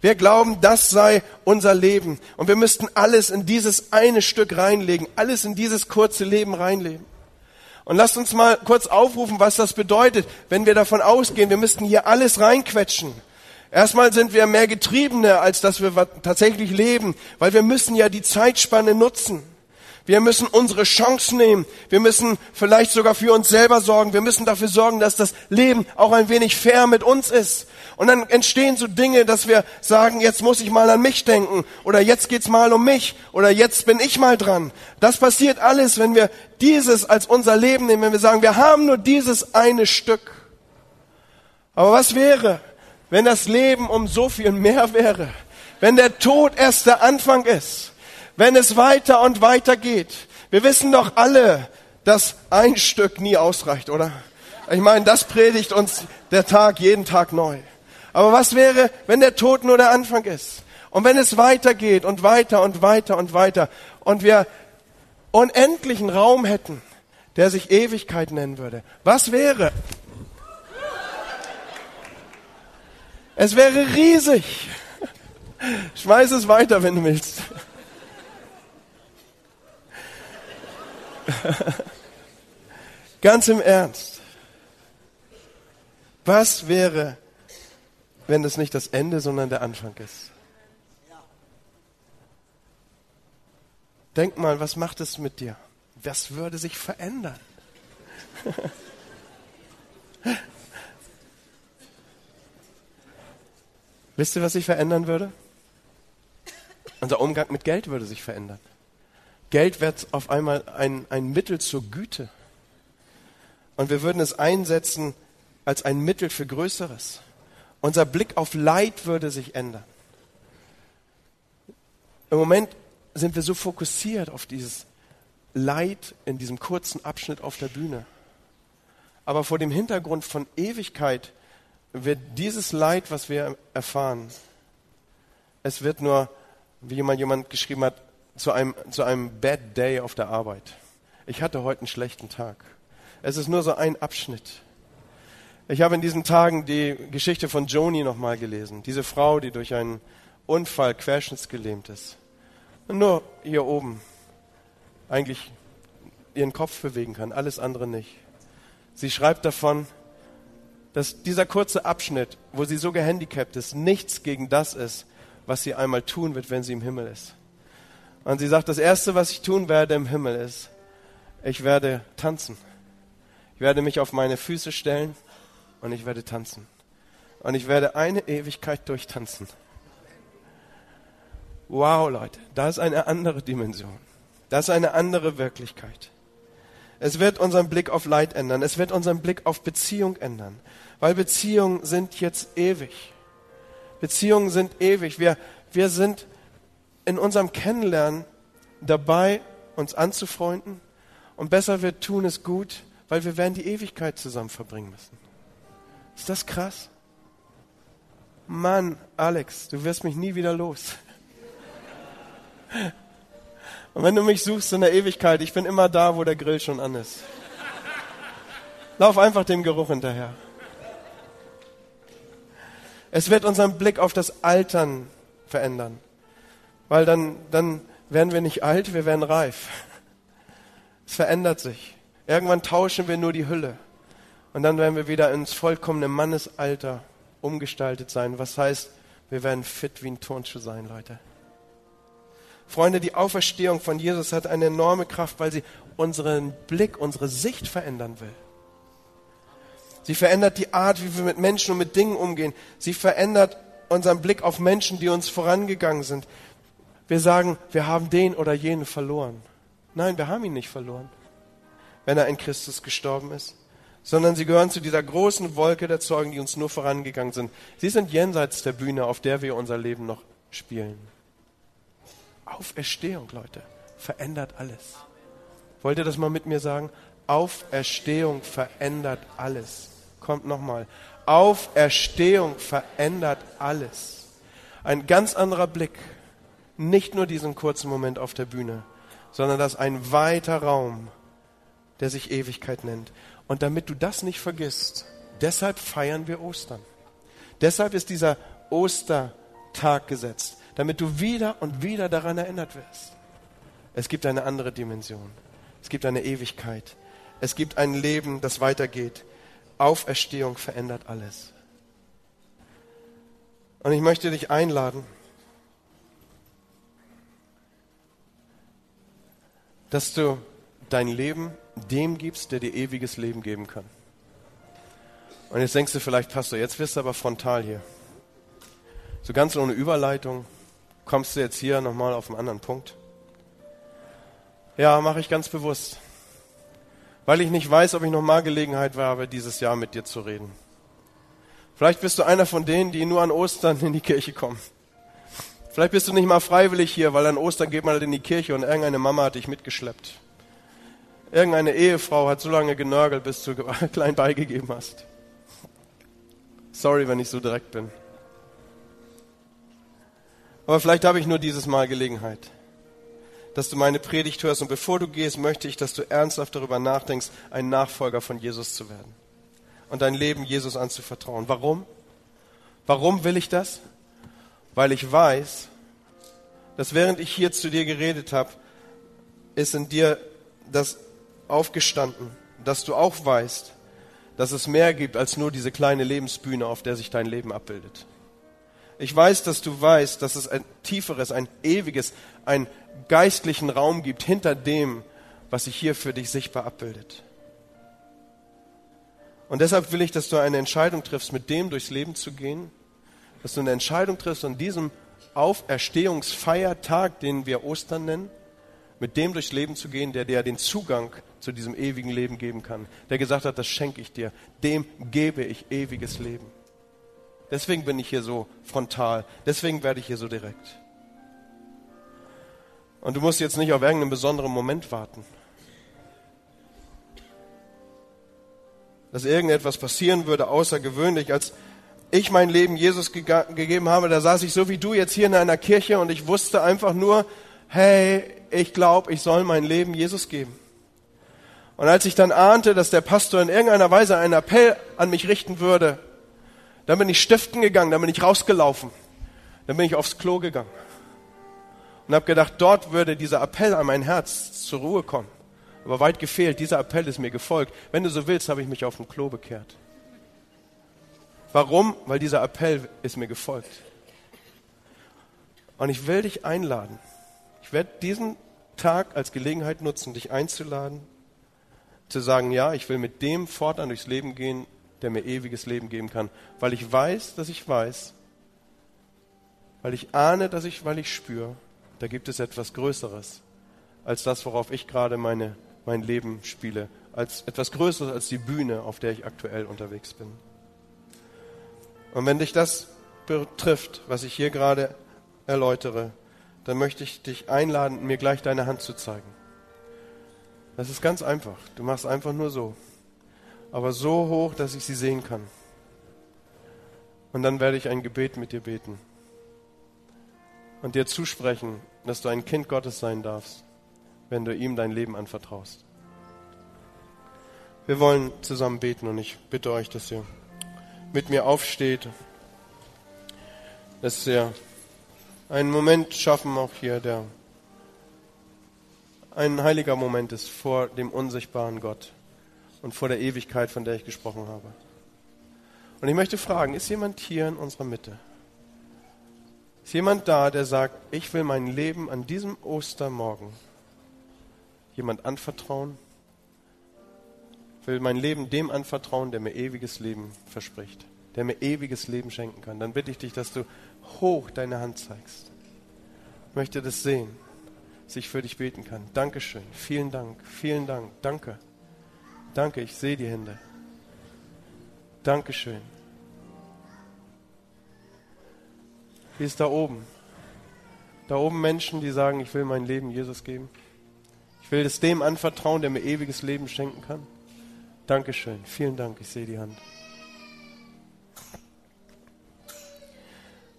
Wir glauben, das sei unser Leben. Und wir müssten alles in dieses eine Stück reinlegen, alles in dieses kurze Leben reinlegen. Und lasst uns mal kurz aufrufen, was das bedeutet, wenn wir davon ausgehen, wir müssten hier alles reinquetschen. Erstmal sind wir mehr Getriebene, als dass wir tatsächlich leben, weil wir müssen ja die Zeitspanne nutzen. Wir müssen unsere Chance nehmen. Wir müssen vielleicht sogar für uns selber sorgen. Wir müssen dafür sorgen, dass das Leben auch ein wenig fair mit uns ist. Und dann entstehen so Dinge, dass wir sagen, jetzt muss ich mal an mich denken oder jetzt geht's mal um mich oder jetzt bin ich mal dran. Das passiert alles, wenn wir dieses als unser Leben nehmen, wenn wir sagen, wir haben nur dieses eine Stück. Aber was wäre, wenn das Leben um so viel mehr wäre? Wenn der Tod erst der Anfang ist? Wenn es weiter und weiter geht. Wir wissen doch alle, dass ein Stück nie ausreicht, oder? Ich meine, das predigt uns der Tag jeden Tag neu. Aber was wäre, wenn der Tod nur der Anfang ist? Und wenn es weitergeht und weiter und weiter und weiter und wir unendlichen Raum hätten, der sich Ewigkeit nennen würde. Was wäre? Es wäre riesig. Schmeiß es weiter, wenn du willst. Ganz im Ernst. Was wäre, wenn das nicht das Ende, sondern der Anfang ist? Denk mal, was macht es mit dir? Was würde sich verändern? Wisst ihr, was sich verändern würde? Unser Umgang mit Geld würde sich verändern. Geld wird auf einmal ein, ein Mittel zur Güte. Und wir würden es einsetzen als ein Mittel für Größeres. Unser Blick auf Leid würde sich ändern. Im Moment sind wir so fokussiert auf dieses Leid in diesem kurzen Abschnitt auf der Bühne. Aber vor dem Hintergrund von Ewigkeit wird dieses Leid, was wir erfahren, es wird nur, wie jemand, jemand geschrieben hat, zu einem, zu einem Bad Day auf der Arbeit. Ich hatte heute einen schlechten Tag. Es ist nur so ein Abschnitt. Ich habe in diesen Tagen die Geschichte von Joni nochmal gelesen. Diese Frau, die durch einen Unfall querschnittsgelähmt ist. Und nur hier oben eigentlich ihren Kopf bewegen kann, alles andere nicht. Sie schreibt davon, dass dieser kurze Abschnitt, wo sie so gehandicapt ist, nichts gegen das ist, was sie einmal tun wird, wenn sie im Himmel ist. Und sie sagt, das Erste, was ich tun werde im Himmel ist, Ich werde tanzen. Ich werde mich auf meine Füße stellen und ich werde tanzen. Und ich werde eine Ewigkeit durchtanzen. Wow, Leute, da ist eine andere Dimension. Das ist eine andere Wirklichkeit. Es wird unseren Blick auf Leid ändern. Es wird unseren Blick auf Beziehung ändern. Weil Beziehungen sind jetzt ewig. Beziehungen sind ewig. Wir, wir sind in unserem Kennenlernen dabei, uns anzufreunden. Und besser wir tun es gut, weil wir werden die Ewigkeit zusammen verbringen müssen. Ist das krass? Mann, Alex, du wirst mich nie wieder los. Und wenn du mich suchst in der Ewigkeit, ich bin immer da, wo der Grill schon an ist. Lauf einfach dem Geruch hinterher. Es wird unseren Blick auf das Altern verändern. Weil dann, dann werden wir nicht alt, wir werden reif. Es verändert sich. Irgendwann tauschen wir nur die Hülle. Und dann werden wir wieder ins vollkommene Mannesalter umgestaltet sein. Was heißt, wir werden fit wie ein Turnschuh sein, Leute. Freunde, die Auferstehung von Jesus hat eine enorme Kraft, weil sie unseren Blick, unsere Sicht verändern will. Sie verändert die Art, wie wir mit Menschen und mit Dingen umgehen. Sie verändert unseren Blick auf Menschen, die uns vorangegangen sind. Wir sagen, wir haben den oder jenen verloren. Nein, wir haben ihn nicht verloren, wenn er in Christus gestorben ist, sondern sie gehören zu dieser großen Wolke der Zeugen, die uns nur vorangegangen sind. Sie sind jenseits der Bühne, auf der wir unser Leben noch spielen. Auferstehung, Leute, verändert alles. Wollt ihr das mal mit mir sagen? Auferstehung verändert alles. Kommt nochmal. Auferstehung verändert alles. Ein ganz anderer Blick. Nicht nur diesen kurzen Moment auf der Bühne, sondern das ein weiter Raum, der sich Ewigkeit nennt. Und damit du das nicht vergisst, deshalb feiern wir Ostern. Deshalb ist dieser Ostertag gesetzt damit du wieder und wieder daran erinnert wirst. Es gibt eine andere Dimension. Es gibt eine Ewigkeit. Es gibt ein Leben, das weitergeht. Auferstehung verändert alles. Und ich möchte dich einladen, dass du dein Leben dem gibst, der dir ewiges Leben geben kann. Und jetzt denkst du vielleicht, Pastor, jetzt wirst du aber frontal hier. So ganz ohne Überleitung kommst du jetzt hier nochmal auf einen anderen Punkt? Ja, mache ich ganz bewusst. Weil ich nicht weiß, ob ich nochmal Gelegenheit habe, dieses Jahr mit dir zu reden. Vielleicht bist du einer von denen, die nur an Ostern in die Kirche kommen. Vielleicht bist du nicht mal freiwillig hier, weil an Ostern geht man halt in die Kirche und irgendeine Mama hat dich mitgeschleppt. Irgendeine Ehefrau hat so lange genörgelt, bis du klein beigegeben hast. Sorry, wenn ich so direkt bin. Aber vielleicht habe ich nur dieses Mal Gelegenheit, dass du meine Predigt hörst. Und bevor du gehst, möchte ich, dass du ernsthaft darüber nachdenkst, ein Nachfolger von Jesus zu werden und dein Leben Jesus anzuvertrauen. Warum? Warum will ich das? Weil ich weiß, dass während ich hier zu dir geredet habe, ist in dir das aufgestanden, dass du auch weißt, dass es mehr gibt als nur diese kleine Lebensbühne, auf der sich dein Leben abbildet. Ich weiß, dass du weißt, dass es ein tieferes, ein ewiges, einen geistlichen Raum gibt hinter dem, was sich hier für dich sichtbar abbildet. Und deshalb will ich, dass du eine Entscheidung triffst, mit dem durchs Leben zu gehen, dass du eine Entscheidung triffst an diesem Auferstehungsfeiertag, den wir Ostern nennen, mit dem durchs Leben zu gehen, der dir den Zugang zu diesem ewigen Leben geben kann, der gesagt hat, das schenke ich dir, dem gebe ich ewiges Leben. Deswegen bin ich hier so frontal. Deswegen werde ich hier so direkt. Und du musst jetzt nicht auf irgendeinen besonderen Moment warten. Dass irgendetwas passieren würde, außergewöhnlich. Als ich mein Leben Jesus ge gegeben habe, da saß ich so wie du jetzt hier in einer Kirche und ich wusste einfach nur, hey, ich glaube, ich soll mein Leben Jesus geben. Und als ich dann ahnte, dass der Pastor in irgendeiner Weise einen Appell an mich richten würde, dann bin ich stiften gegangen, dann bin ich rausgelaufen. Dann bin ich aufs Klo gegangen. Und habe gedacht, dort würde dieser Appell an mein Herz zur Ruhe kommen. Aber weit gefehlt, dieser Appell ist mir gefolgt. Wenn du so willst, habe ich mich auf dem Klo bekehrt. Warum? Weil dieser Appell ist mir gefolgt. Und ich will dich einladen. Ich werde diesen Tag als Gelegenheit nutzen, dich einzuladen, zu sagen, ja, ich will mit dem fortan durchs Leben gehen, der mir ewiges Leben geben kann, weil ich weiß, dass ich weiß, weil ich ahne, dass ich, weil ich spüre, da gibt es etwas Größeres als das, worauf ich gerade meine, mein Leben spiele, als etwas Größeres als die Bühne, auf der ich aktuell unterwegs bin. Und wenn dich das betrifft, was ich hier gerade erläutere, dann möchte ich dich einladen, mir gleich deine Hand zu zeigen. Das ist ganz einfach. Du machst einfach nur so. Aber so hoch, dass ich sie sehen kann. Und dann werde ich ein Gebet mit dir beten. Und dir zusprechen, dass du ein Kind Gottes sein darfst, wenn du ihm dein Leben anvertraust. Wir wollen zusammen beten und ich bitte euch, dass ihr mit mir aufsteht, dass wir einen Moment schaffen, auch hier, der ein heiliger Moment ist vor dem unsichtbaren Gott und vor der Ewigkeit, von der ich gesprochen habe. Und ich möchte fragen, ist jemand hier in unserer Mitte? Ist jemand da, der sagt, ich will mein Leben an diesem Ostermorgen jemand anvertrauen? Will mein Leben dem anvertrauen, der mir ewiges Leben verspricht, der mir ewiges Leben schenken kann. Dann bitte ich dich, dass du hoch deine Hand zeigst. Ich möchte das sehen, dass ich für dich beten kann. Dankeschön. Vielen Dank. Vielen Dank. Danke. Danke, ich sehe die Hände. Dankeschön. Wie ist da oben? Da oben Menschen, die sagen, ich will mein Leben Jesus geben. Ich will es dem anvertrauen, der mir ewiges Leben schenken kann. Dankeschön. Vielen Dank. Ich sehe die Hand.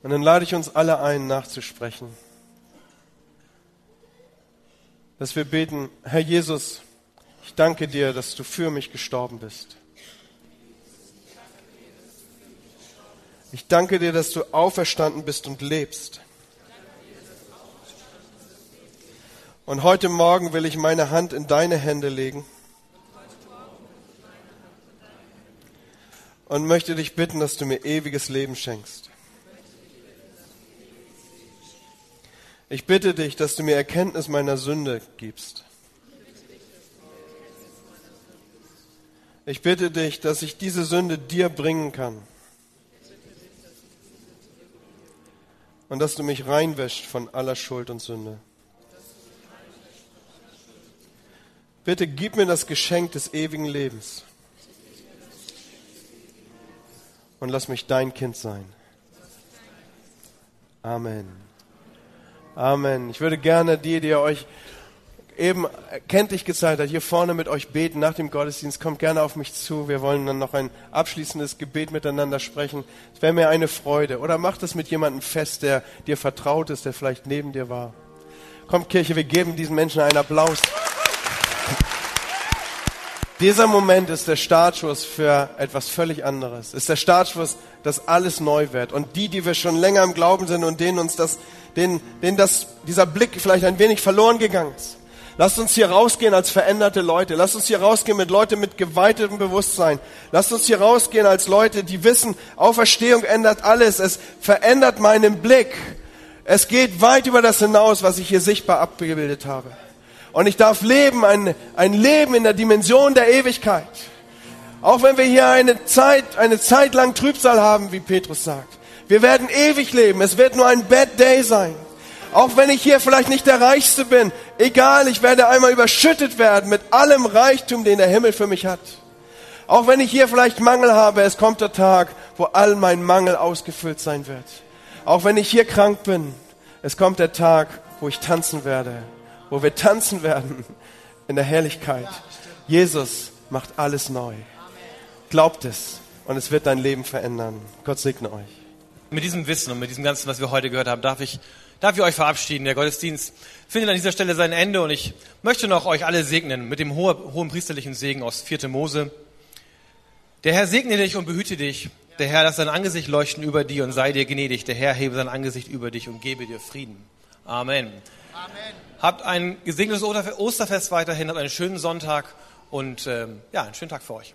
Und dann lade ich uns alle ein, nachzusprechen. Dass wir beten, Herr Jesus, ich danke dir, dass du für mich gestorben bist. Ich danke dir, dass du auferstanden bist und lebst. Und heute Morgen will ich meine Hand in deine Hände legen. Und möchte dich bitten, dass du mir ewiges Leben schenkst. Ich bitte dich, dass du mir Erkenntnis meiner Sünde gibst. Ich bitte dich, dass ich diese Sünde dir bringen kann. Und dass du mich reinwäscht von aller Schuld und Sünde. Bitte gib mir das Geschenk des ewigen Lebens. Und lass mich dein Kind sein. Amen. Amen. Ich würde gerne die, die euch eben kenntlich gezeigt hat, hier vorne mit euch beten nach dem Gottesdienst. Kommt gerne auf mich zu. Wir wollen dann noch ein abschließendes Gebet miteinander sprechen. Es wäre mir eine Freude. Oder macht es mit jemandem fest, der dir vertraut ist, der vielleicht neben dir war. Kommt Kirche, wir geben diesen Menschen einen Applaus. Dieser Moment ist der Startschuss für etwas völlig anderes. Ist der Startschuss, dass alles neu wird. Und die, die wir schon länger im Glauben sind und denen uns das, denen, denen das, dieser Blick vielleicht ein wenig verloren gegangen ist. Lasst uns hier rausgehen als veränderte Leute. Lasst uns hier rausgehen mit Leuten mit geweitetem Bewusstsein. Lasst uns hier rausgehen als Leute, die wissen, Auferstehung ändert alles. Es verändert meinen Blick. Es geht weit über das hinaus, was ich hier sichtbar abgebildet habe. Und ich darf leben, ein, ein Leben in der Dimension der Ewigkeit. Auch wenn wir hier eine Zeit, eine Zeit lang Trübsal haben, wie Petrus sagt. Wir werden ewig leben. Es wird nur ein Bad Day sein. Auch wenn ich hier vielleicht nicht der Reichste bin. Egal, ich werde einmal überschüttet werden mit allem Reichtum, den der Himmel für mich hat. Auch wenn ich hier vielleicht Mangel habe, es kommt der Tag, wo all mein Mangel ausgefüllt sein wird. Auch wenn ich hier krank bin, es kommt der Tag, wo ich tanzen werde wo wir tanzen werden in der Herrlichkeit. Jesus macht alles neu. Glaubt es und es wird dein Leben verändern. Gott segne euch. Mit diesem Wissen und mit diesem Ganzen, was wir heute gehört haben, darf ich, darf ich euch verabschieden. Der Gottesdienst findet an dieser Stelle sein Ende und ich möchte noch euch alle segnen mit dem hohen priesterlichen Segen aus 4. Mose. Der Herr segne dich und behüte dich. Der Herr lasse sein Angesicht leuchten über dir und sei dir gnädig. Der Herr hebe sein Angesicht über dich und gebe dir Frieden. Amen. Amen. Habt ein gesegnetes Osterfest weiterhin, habt einen schönen Sonntag und ähm, ja, einen schönen Tag für euch.